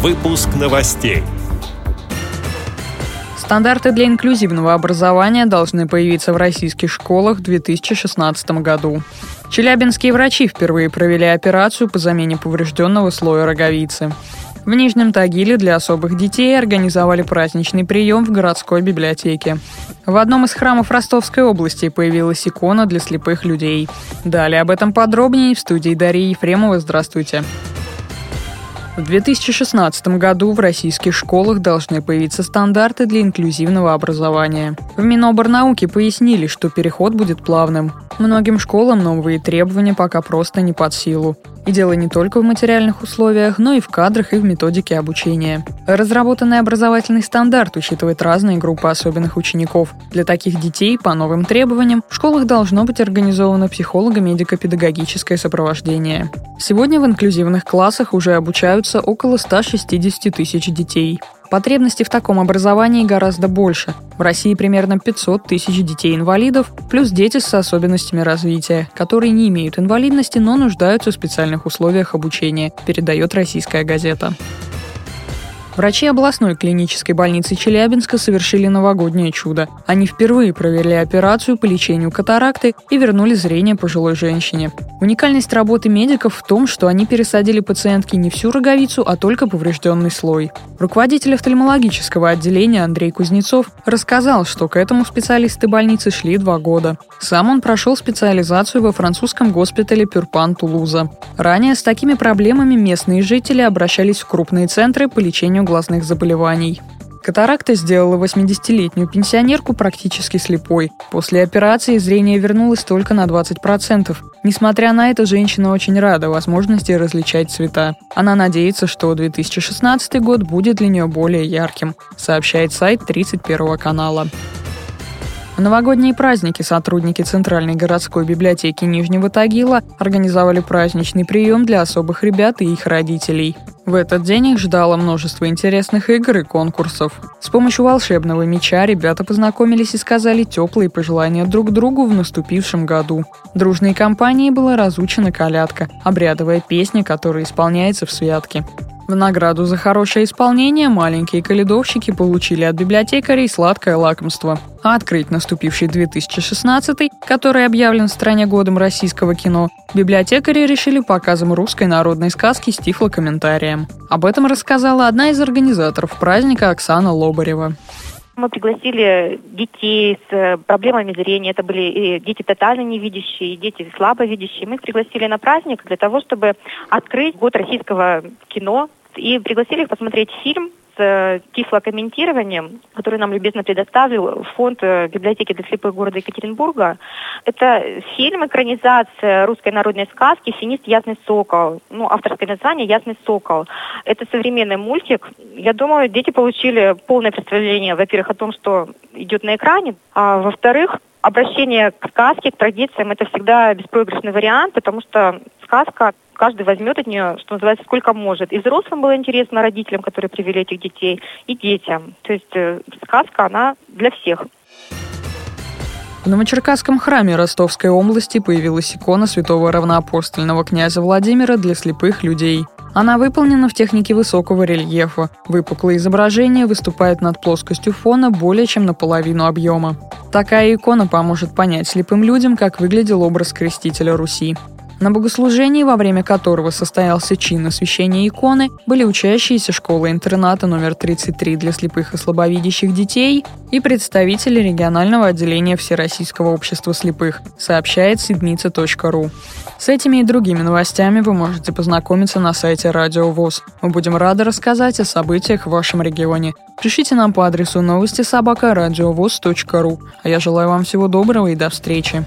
Выпуск новостей. Стандарты для инклюзивного образования должны появиться в российских школах в 2016 году. Челябинские врачи впервые провели операцию по замене поврежденного слоя роговицы. В Нижнем Тагиле для особых детей организовали праздничный прием в городской библиотеке. В одном из храмов Ростовской области появилась икона для слепых людей. Далее об этом подробнее в студии Дарьи Ефремова. Здравствуйте. В 2016 году в российских школах должны появиться стандарты для инклюзивного образования. В Миноборнауке пояснили, что переход будет плавным. Многим школам новые требования пока просто не под силу. И дело не только в материальных условиях, но и в кадрах и в методике обучения. Разработанный образовательный стандарт учитывает разные группы особенных учеников. Для таких детей, по новым требованиям, в школах должно быть организовано психолого-медико-педагогическое сопровождение. Сегодня в инклюзивных классах уже обучаются около 160 тысяч детей. Потребности в таком образовании гораздо больше. В России примерно 500 тысяч детей-инвалидов, плюс дети с особенностями развития, которые не имеют инвалидности, но нуждаются в специальных условиях обучения, передает российская газета. Врачи областной клинической больницы Челябинска совершили новогоднее чудо. Они впервые провели операцию по лечению катаракты и вернули зрение пожилой женщине. Уникальность работы медиков в том, что они пересадили пациентке не всю роговицу, а только поврежденный слой. Руководитель офтальмологического отделения Андрей Кузнецов рассказал, что к этому специалисты больницы шли два года. Сам он прошел специализацию во французском госпитале Пюрпан Тулуза. Ранее с такими проблемами местные жители обращались в крупные центры по лечению глазных заболеваний. Катаракта сделала 80-летнюю пенсионерку практически слепой. После операции зрение вернулось только на 20%. Несмотря на это, женщина очень рада возможности различать цвета. Она надеется, что 2016 год будет для нее более ярким, сообщает сайт 31 канала. Новогодние праздники сотрудники Центральной городской библиотеки Нижнего Тагила организовали праздничный прием для особых ребят и их родителей. В этот день их ждало множество интересных игр и конкурсов. С помощью волшебного меча ребята познакомились и сказали теплые пожелания друг другу в наступившем году. Дружной компанией была разучена колядка, обрядовая песня, которая исполняется в святке. В награду за хорошее исполнение маленькие каледовщики получили от библиотекарей сладкое лакомство. А открыть наступивший 2016, который объявлен в стране годом российского кино, библиотекари решили показом русской народной сказки с тифлокомментарием. Об этом рассказала одна из организаторов праздника Оксана Лобарева. Мы пригласили детей с э, проблемами зрения. Это были и дети тотально невидящие, и дети слабовидящие. Мы их пригласили на праздник для того, чтобы открыть год российского кино и пригласили их посмотреть фильм с э, тифлокомментированием, который нам любезно предоставил фонд э, библиотеки для слепых города Екатеринбурга. Это фильм, экранизация русской народной сказки «Финист Ясный Сокол». Ну, авторское название «Ясный Сокол». Это современный мультик. Я думаю, дети получили полное представление, во-первых, о том, что идет на экране, а во-вторых, обращение к сказке, к традициям – это всегда беспроигрышный вариант, потому что сказка каждый возьмет от нее, что называется, сколько может. И взрослым было интересно, родителям, которые привели этих детей, и детям. То есть э, сказка, она для всех. В Новочеркасском храме Ростовской области появилась икона святого равноапостольного князя Владимира для слепых людей. Она выполнена в технике высокого рельефа. Выпуклое изображение выступает над плоскостью фона более чем наполовину объема. Такая икона поможет понять слепым людям, как выглядел образ крестителя Руси. На богослужении, во время которого состоялся чин освящения иконы, были учащиеся школы-интерната номер 33 для слепых и слабовидящих детей и представители регионального отделения Всероссийского общества слепых, сообщает сидница.ру. С этими и другими новостями вы можете познакомиться на сайте Радио ВОЗ. Мы будем рады рассказать о событиях в вашем регионе. Пишите нам по адресу новости собака ру. А я желаю вам всего доброго и до встречи.